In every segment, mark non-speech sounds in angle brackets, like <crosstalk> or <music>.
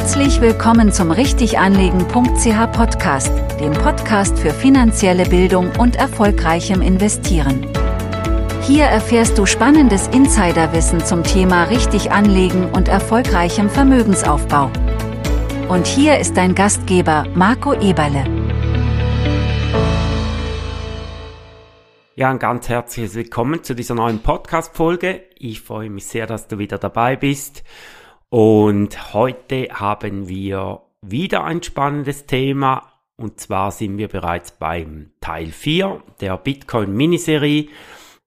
Herzlich willkommen zum Richtiganlegen.ch Podcast, dem Podcast für finanzielle Bildung und erfolgreichem Investieren. Hier erfährst du spannendes Insiderwissen zum Thema richtig anlegen und erfolgreichem Vermögensaufbau. Und hier ist dein Gastgeber Marco Eberle. Ja, ein ganz herzliches Willkommen zu dieser neuen Podcast-Folge. Ich freue mich sehr, dass du wieder dabei bist. Und heute haben wir wieder ein spannendes Thema. Und zwar sind wir bereits beim Teil 4 der Bitcoin Miniserie.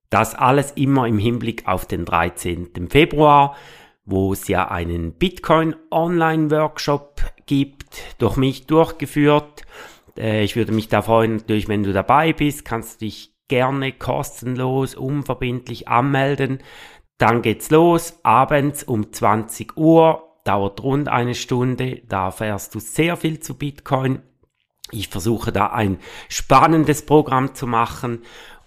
Das alles immer im Hinblick auf den 13. Februar, wo es ja einen Bitcoin Online Workshop gibt, durch mich durchgeführt. Äh, ich würde mich da freuen, natürlich, wenn du dabei bist, kannst du dich gerne kostenlos, unverbindlich anmelden. Dann geht's los, abends um 20 Uhr, dauert rund eine Stunde, da erfährst du sehr viel zu Bitcoin. Ich versuche da ein spannendes Programm zu machen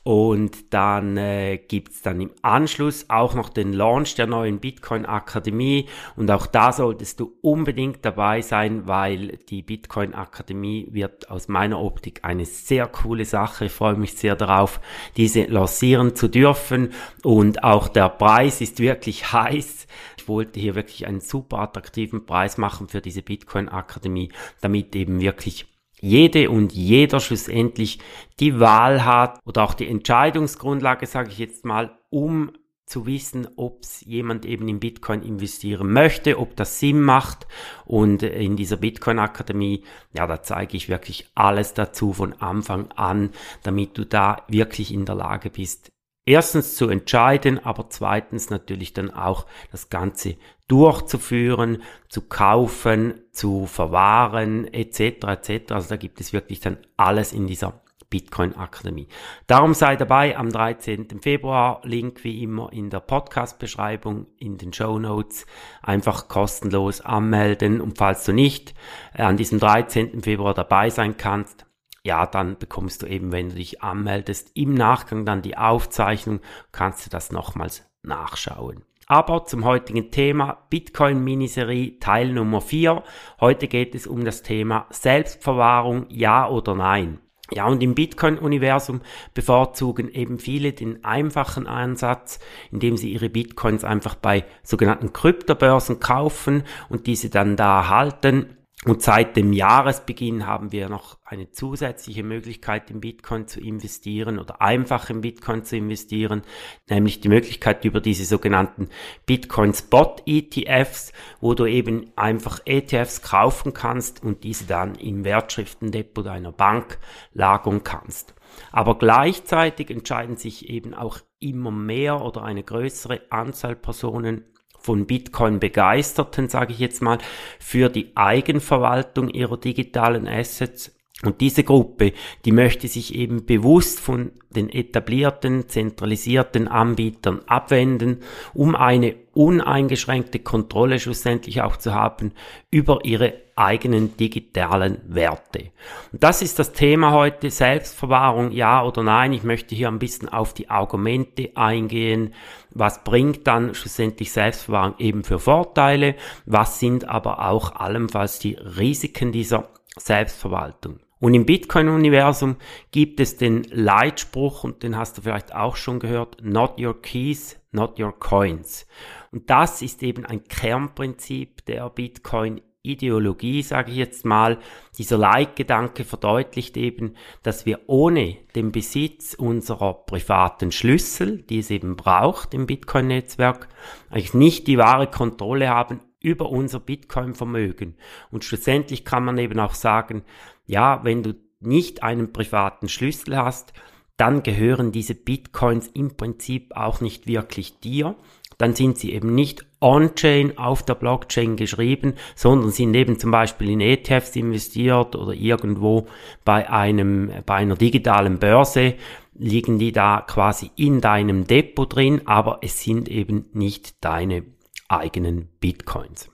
und dann äh, gibt's dann im Anschluss auch noch den Launch der neuen Bitcoin Akademie. Und auch da solltest du unbedingt dabei sein, weil die Bitcoin Akademie wird aus meiner Optik eine sehr coole Sache. Ich freue mich sehr darauf, diese lancieren zu dürfen. Und auch der Preis ist wirklich <laughs> heiß. Ich wollte hier wirklich einen super attraktiven Preis machen für diese Bitcoin Akademie, damit eben wirklich jede und jeder schlussendlich die Wahl hat oder auch die Entscheidungsgrundlage, sage ich jetzt mal, um zu wissen, ob jemand eben in Bitcoin investieren möchte, ob das Sinn macht. Und in dieser Bitcoin Akademie, ja, da zeige ich wirklich alles dazu von Anfang an, damit du da wirklich in der Lage bist, erstens zu entscheiden, aber zweitens natürlich dann auch das Ganze durchzuführen, zu kaufen, zu verwahren, etc. etc. Also da gibt es wirklich dann alles in dieser Bitcoin Akademie. Darum sei dabei am 13. Februar, Link wie immer in der Podcast-Beschreibung, in den Show Notes, einfach kostenlos anmelden und falls du nicht an diesem 13. Februar dabei sein kannst, ja, dann bekommst du eben, wenn du dich anmeldest, im Nachgang dann die Aufzeichnung, kannst du das nochmals nachschauen. Aber zum heutigen Thema Bitcoin Miniserie Teil Nummer 4. Heute geht es um das Thema Selbstverwahrung, ja oder nein. Ja, und im Bitcoin-Universum bevorzugen eben viele den einfachen Ansatz, indem sie ihre Bitcoins einfach bei sogenannten Kryptobörsen kaufen und diese dann da halten und seit dem Jahresbeginn haben wir noch eine zusätzliche Möglichkeit in Bitcoin zu investieren oder einfach in Bitcoin zu investieren, nämlich die Möglichkeit über diese sogenannten Bitcoin Spot ETFs, wo du eben einfach ETFs kaufen kannst und diese dann im Wertschriftendepot deiner Bank lagern kannst. Aber gleichzeitig entscheiden sich eben auch immer mehr oder eine größere Anzahl Personen von Bitcoin begeisterten, sage ich jetzt mal, für die Eigenverwaltung ihrer digitalen Assets. Und diese Gruppe, die möchte sich eben bewusst von den etablierten, zentralisierten Anbietern abwenden, um eine uneingeschränkte Kontrolle schlussendlich auch zu haben über ihre eigenen digitalen Werte. Und das ist das Thema heute, Selbstverwahrung, ja oder nein. Ich möchte hier ein bisschen auf die Argumente eingehen. Was bringt dann schlussendlich Selbstverwahrung eben für Vorteile? Was sind aber auch allenfalls die Risiken dieser Selbstverwaltung? Und im Bitcoin-Universum gibt es den Leitspruch, und den hast du vielleicht auch schon gehört, not your keys, not your coins. Und das ist eben ein Kernprinzip der Bitcoin Ideologie, sage ich jetzt mal, dieser Leitgedanke verdeutlicht eben, dass wir ohne den Besitz unserer privaten Schlüssel, die es eben braucht im Bitcoin-Netzwerk, eigentlich nicht die wahre Kontrolle haben über unser Bitcoin-Vermögen. Und schlussendlich kann man eben auch sagen, ja, wenn du nicht einen privaten Schlüssel hast, dann gehören diese Bitcoins im Prinzip auch nicht wirklich dir, dann sind sie eben nicht on-chain auf der Blockchain geschrieben, sondern sind eben zum Beispiel in ETFs investiert oder irgendwo bei einem, bei einer digitalen Börse liegen die da quasi in deinem Depot drin, aber es sind eben nicht deine eigenen Bitcoins.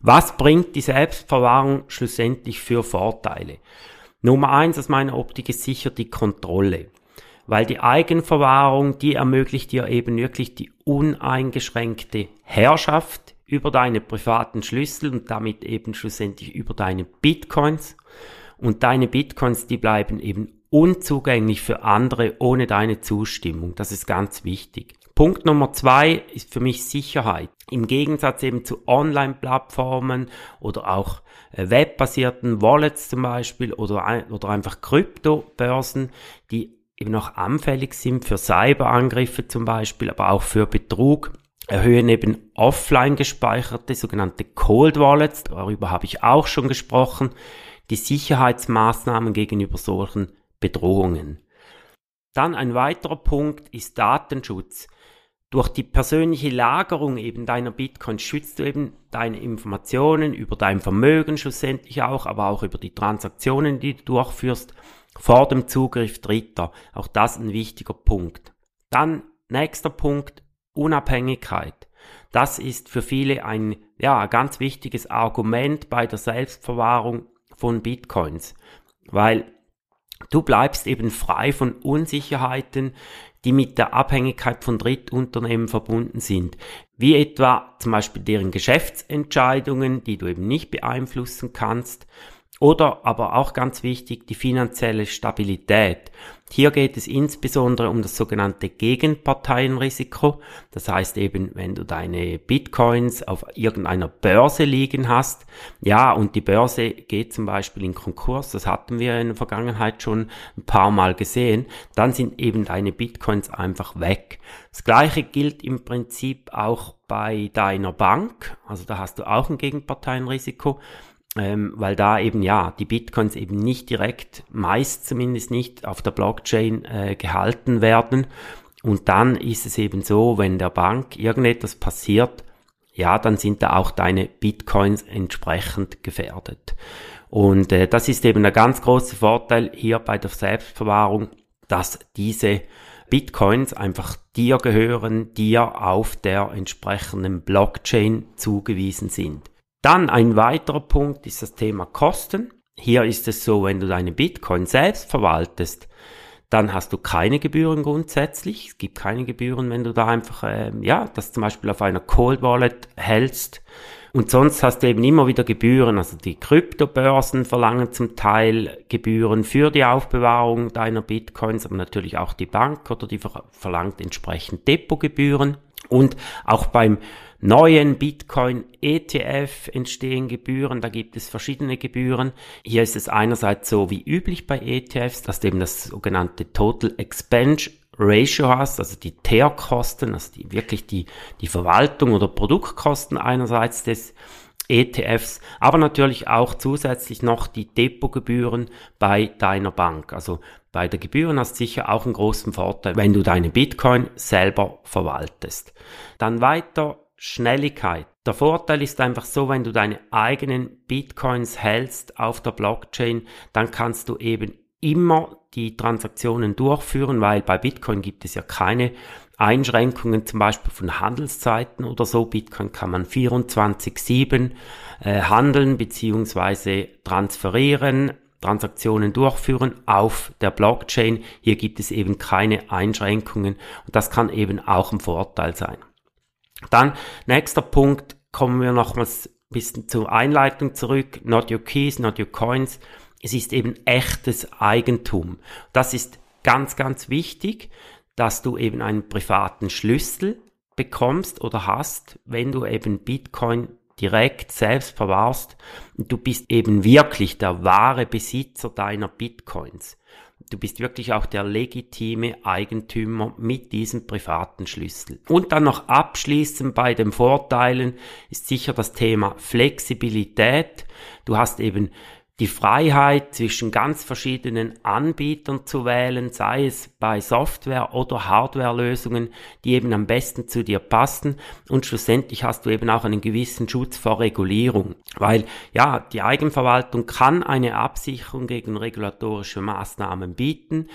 Was bringt die Selbstverwahrung schlussendlich für Vorteile? Nummer eins aus meiner Optik ist sicher die Kontrolle weil die Eigenverwahrung, die ermöglicht dir eben wirklich die uneingeschränkte Herrschaft über deine privaten Schlüssel und damit eben schlussendlich über deine Bitcoins. Und deine Bitcoins, die bleiben eben unzugänglich für andere ohne deine Zustimmung. Das ist ganz wichtig. Punkt Nummer zwei ist für mich Sicherheit. Im Gegensatz eben zu Online-Plattformen oder auch äh, webbasierten Wallets zum Beispiel oder, oder einfach Kryptobörsen, die eben auch anfällig sind für Cyberangriffe zum Beispiel, aber auch für Betrug, erhöhen eben offline gespeicherte sogenannte Cold Wallets, darüber habe ich auch schon gesprochen, die Sicherheitsmaßnahmen gegenüber solchen Bedrohungen. Dann ein weiterer Punkt ist Datenschutz. Durch die persönliche Lagerung eben deiner Bitcoins schützt du eben deine Informationen über dein Vermögen schlussendlich auch, aber auch über die Transaktionen, die du durchführst, vor dem Zugriff Dritter. Auch das ein wichtiger Punkt. Dann nächster Punkt, Unabhängigkeit. Das ist für viele ein ja, ganz wichtiges Argument bei der Selbstverwahrung von Bitcoins, weil du bleibst eben frei von Unsicherheiten, die mit der Abhängigkeit von Drittunternehmen verbunden sind, wie etwa zum Beispiel deren Geschäftsentscheidungen, die du eben nicht beeinflussen kannst, oder aber auch ganz wichtig die finanzielle Stabilität. Hier geht es insbesondere um das sogenannte Gegenparteienrisiko. Das heißt eben, wenn du deine Bitcoins auf irgendeiner Börse liegen hast, ja, und die Börse geht zum Beispiel in Konkurs, das hatten wir in der Vergangenheit schon ein paar Mal gesehen, dann sind eben deine Bitcoins einfach weg. Das gleiche gilt im Prinzip auch bei deiner Bank. Also da hast du auch ein Gegenparteienrisiko ähm, weil da eben ja die Bitcoins eben nicht direkt, meist zumindest nicht auf der Blockchain äh, gehalten werden. Und dann ist es eben so, wenn der Bank irgendetwas passiert, ja, dann sind da auch deine Bitcoins entsprechend gefährdet. Und äh, das ist eben der ganz große Vorteil hier bei der Selbstverwahrung, dass diese Bitcoins einfach dir gehören, dir auf der entsprechenden Blockchain zugewiesen sind. Dann ein weiterer Punkt ist das Thema Kosten. Hier ist es so, wenn du deine Bitcoin selbst verwaltest, dann hast du keine Gebühren grundsätzlich. Es gibt keine Gebühren, wenn du da einfach, äh, ja, das zum Beispiel auf einer Cold Wallet hältst. Und sonst hast du eben immer wieder Gebühren. Also die Kryptobörsen verlangen zum Teil Gebühren für die Aufbewahrung deiner Bitcoins, aber natürlich auch die Bank oder die verlangt entsprechend Depotgebühren. Und auch beim neuen Bitcoin ETF entstehen Gebühren. Da gibt es verschiedene Gebühren. Hier ist es einerseits so wie üblich bei ETFs, dass du eben das sogenannte Total Expense Ratio hast, also die Teerkosten, also die, wirklich die, die Verwaltung oder Produktkosten einerseits des ETFs, aber natürlich auch zusätzlich noch die Depotgebühren bei deiner Bank. Also bei der Gebühren hast sicher auch einen großen Vorteil, wenn du deine Bitcoin selber verwaltest. Dann weiter Schnelligkeit. Der Vorteil ist einfach so, wenn du deine eigenen Bitcoins hältst auf der Blockchain, dann kannst du eben immer die Transaktionen durchführen, weil bei Bitcoin gibt es ja keine Einschränkungen, zum Beispiel von Handelszeiten oder so. Bitcoin kann man 24-7 äh, handeln bzw. transferieren, Transaktionen durchführen auf der Blockchain. Hier gibt es eben keine Einschränkungen und das kann eben auch ein Vorteil sein. Dann, nächster Punkt, kommen wir nochmals ein bisschen zur Einleitung zurück. Not your keys, not your coins. Es ist eben echtes Eigentum. Das ist ganz, ganz wichtig, dass du eben einen privaten Schlüssel bekommst oder hast, wenn du eben Bitcoin direkt selbst verwahrst. Du bist eben wirklich der wahre Besitzer deiner Bitcoins. Du bist wirklich auch der legitime Eigentümer mit diesem privaten Schlüssel. Und dann noch abschließend bei den Vorteilen ist sicher das Thema Flexibilität. Du hast eben die Freiheit zwischen ganz verschiedenen Anbietern zu wählen, sei es bei Software- oder Hardwarelösungen, die eben am besten zu dir passen und schlussendlich hast du eben auch einen gewissen Schutz vor Regulierung, weil ja, die Eigenverwaltung kann eine Absicherung gegen regulatorische Maßnahmen bieten,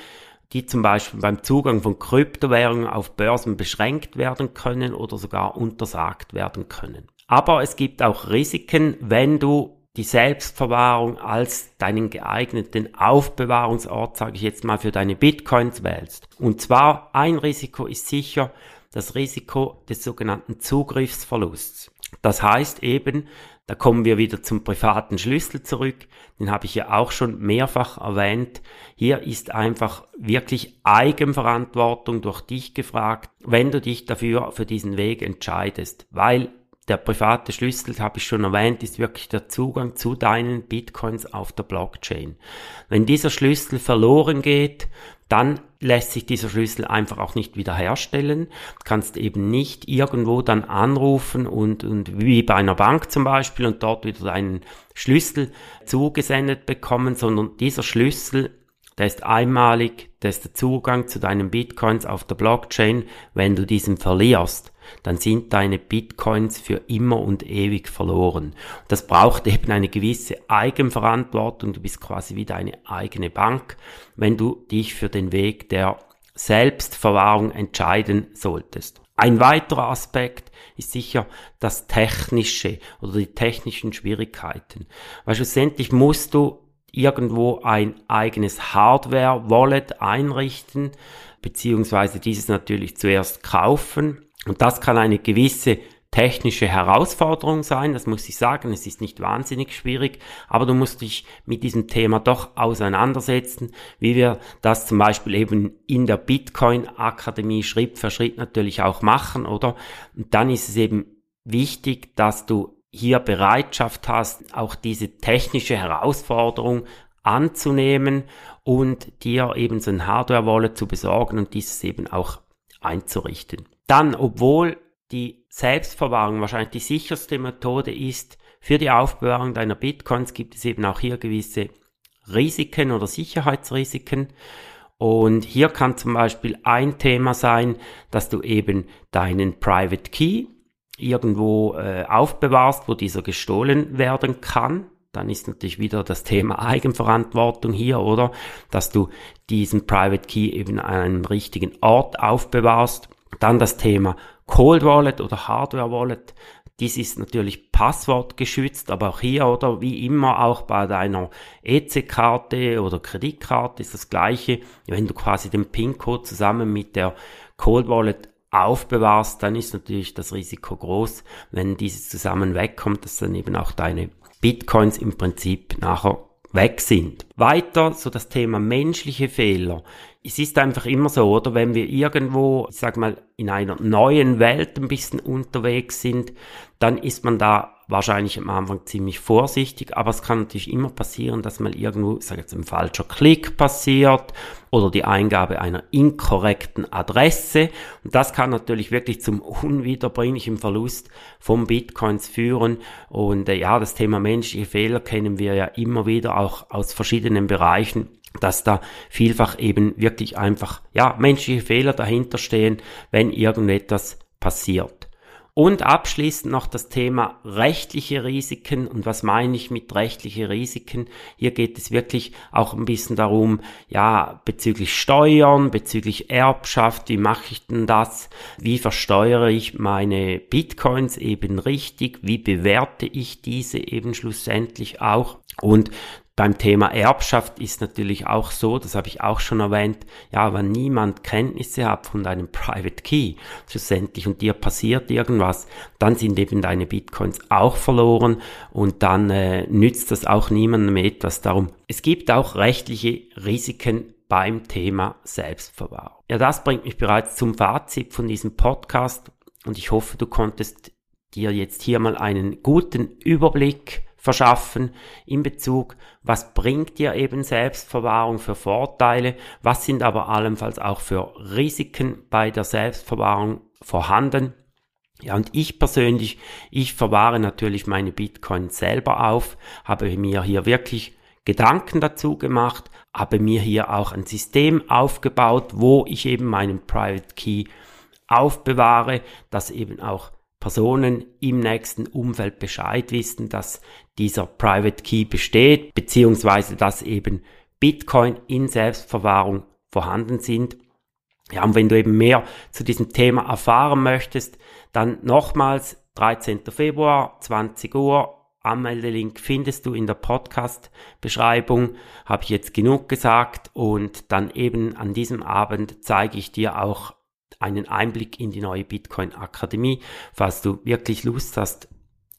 die zum Beispiel beim Zugang von Kryptowährungen auf Börsen beschränkt werden können oder sogar untersagt werden können. Aber es gibt auch Risiken, wenn du die Selbstverwahrung als deinen geeigneten Aufbewahrungsort, sage ich jetzt mal, für deine Bitcoins wählst. Und zwar ein Risiko ist sicher das Risiko des sogenannten Zugriffsverlusts. Das heißt eben, da kommen wir wieder zum privaten Schlüssel zurück. Den habe ich ja auch schon mehrfach erwähnt. Hier ist einfach wirklich Eigenverantwortung durch dich gefragt, wenn du dich dafür für diesen Weg entscheidest, weil der private Schlüssel, habe ich schon erwähnt, ist wirklich der Zugang zu deinen Bitcoins auf der Blockchain. Wenn dieser Schlüssel verloren geht, dann lässt sich dieser Schlüssel einfach auch nicht wiederherstellen. Du kannst eben nicht irgendwo dann anrufen und, und wie bei einer Bank zum Beispiel und dort wieder deinen Schlüssel zugesendet bekommen, sondern dieser Schlüssel der ist einmalig, der ist der Zugang zu deinen Bitcoins auf der Blockchain. Wenn du diesen verlierst, dann sind deine Bitcoins für immer und ewig verloren. Das braucht eben eine gewisse Eigenverantwortung. Du bist quasi wie deine eigene Bank, wenn du dich für den Weg der Selbstverwahrung entscheiden solltest. Ein weiterer Aspekt ist sicher das Technische oder die technischen Schwierigkeiten. Weil schlussendlich musst du irgendwo ein eigenes Hardware-Wallet einrichten, beziehungsweise dieses natürlich zuerst kaufen. Und das kann eine gewisse technische Herausforderung sein, das muss ich sagen, es ist nicht wahnsinnig schwierig, aber du musst dich mit diesem Thema doch auseinandersetzen, wie wir das zum Beispiel eben in der Bitcoin Akademie Schritt für Schritt natürlich auch machen, oder? Und dann ist es eben wichtig, dass du hier Bereitschaft hast, auch diese technische Herausforderung anzunehmen und dir eben so ein Hardware-Wallet zu besorgen und dieses eben auch einzurichten. Dann, obwohl die Selbstverwahrung wahrscheinlich die sicherste Methode ist für die Aufbewahrung deiner Bitcoins, gibt es eben auch hier gewisse Risiken oder Sicherheitsrisiken. Und hier kann zum Beispiel ein Thema sein, dass du eben deinen Private Key irgendwo äh, aufbewahrst, wo dieser gestohlen werden kann, dann ist natürlich wieder das Thema Eigenverantwortung hier, oder? Dass du diesen Private Key eben an einem richtigen Ort aufbewahrst. Dann das Thema Cold Wallet oder Hardware Wallet. Dies ist natürlich passwortgeschützt, aber auch hier oder wie immer auch bei deiner EC-Karte oder Kreditkarte ist das gleiche. Wenn du quasi den PIN-Code zusammen mit der Cold Wallet aufbewahrst, dann ist natürlich das Risiko groß, wenn dieses zusammen wegkommt, dass dann eben auch deine Bitcoins im Prinzip nachher weg sind. Weiter so das Thema menschliche Fehler. Es ist einfach immer so, oder wenn wir irgendwo, ich sag mal, in einer neuen Welt ein bisschen unterwegs sind, dann ist man da wahrscheinlich am Anfang ziemlich vorsichtig, aber es kann natürlich immer passieren, dass mal irgendwo, ich sage jetzt, ein falscher Klick passiert oder die Eingabe einer inkorrekten Adresse. Und das kann natürlich wirklich zum unwiederbringlichen Verlust von Bitcoins führen. Und äh, ja, das Thema menschliche Fehler kennen wir ja immer wieder auch aus verschiedenen Bereichen dass da vielfach eben wirklich einfach, ja, menschliche Fehler dahinter stehen, wenn irgendetwas passiert. Und abschließend noch das Thema rechtliche Risiken. Und was meine ich mit rechtliche Risiken? Hier geht es wirklich auch ein bisschen darum, ja, bezüglich Steuern, bezüglich Erbschaft, wie mache ich denn das? Wie versteuere ich meine Bitcoins eben richtig? Wie bewerte ich diese eben schlussendlich auch? Und beim Thema Erbschaft ist natürlich auch so, das habe ich auch schon erwähnt, ja, wenn niemand Kenntnisse hat von deinem Private Key schlussendlich und dir passiert irgendwas, dann sind eben deine Bitcoins auch verloren und dann äh, nützt das auch niemandem etwas. Darum, es gibt auch rechtliche Risiken beim Thema Selbstverwahrung. Ja, das bringt mich bereits zum Fazit von diesem Podcast und ich hoffe, du konntest dir jetzt hier mal einen guten Überblick verschaffen in Bezug, was bringt dir eben Selbstverwahrung für Vorteile, was sind aber allenfalls auch für Risiken bei der Selbstverwahrung vorhanden. Ja, und ich persönlich, ich verwahre natürlich meine Bitcoin selber auf, habe mir hier wirklich Gedanken dazu gemacht, habe mir hier auch ein System aufgebaut, wo ich eben meinen Private Key aufbewahre, das eben auch Personen im nächsten Umfeld Bescheid wissen, dass dieser Private Key besteht, beziehungsweise dass eben Bitcoin in Selbstverwahrung vorhanden sind. Ja, und wenn du eben mehr zu diesem Thema erfahren möchtest, dann nochmals 13. Februar, 20 Uhr, Anmeldelink findest du in der Podcast-Beschreibung, habe ich jetzt genug gesagt und dann eben an diesem Abend zeige ich dir auch einen Einblick in die neue Bitcoin Akademie. Falls du wirklich Lust hast,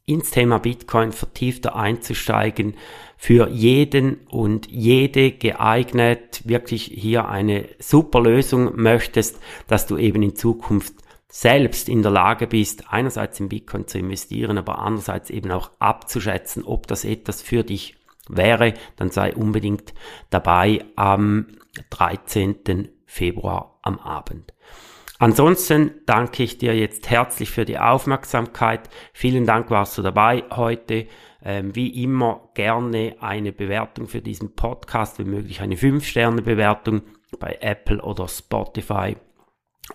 ins Thema Bitcoin vertiefter einzusteigen, für jeden und jede geeignet, wirklich hier eine super Lösung möchtest, dass du eben in Zukunft selbst in der Lage bist, einerseits in Bitcoin zu investieren, aber andererseits eben auch abzuschätzen, ob das etwas für dich wäre, dann sei unbedingt dabei am 13. Februar am Abend. Ansonsten danke ich dir jetzt herzlich für die Aufmerksamkeit. Vielen Dank warst du dabei heute. Ähm, wie immer gerne eine Bewertung für diesen Podcast, wenn möglich eine 5-Sterne-Bewertung bei Apple oder Spotify.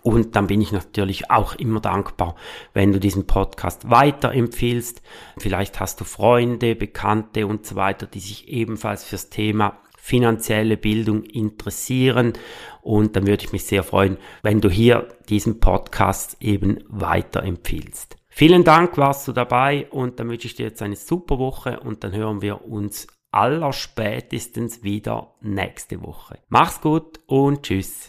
Und dann bin ich natürlich auch immer dankbar, wenn du diesen Podcast weiterempfiehlst. Vielleicht hast du Freunde, Bekannte und so weiter, die sich ebenfalls fürs Thema finanzielle Bildung interessieren. Und dann würde ich mich sehr freuen, wenn du hier diesen Podcast eben weiterempfiehlst. Vielen Dank, warst du dabei und dann wünsche ich dir jetzt eine super Woche und dann hören wir uns allerspätestens wieder nächste Woche. Mach's gut und tschüss.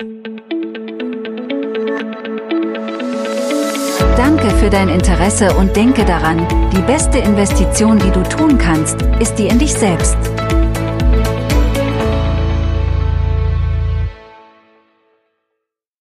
Danke für dein Interesse und denke daran, die beste Investition, die du tun kannst, ist die in dich selbst.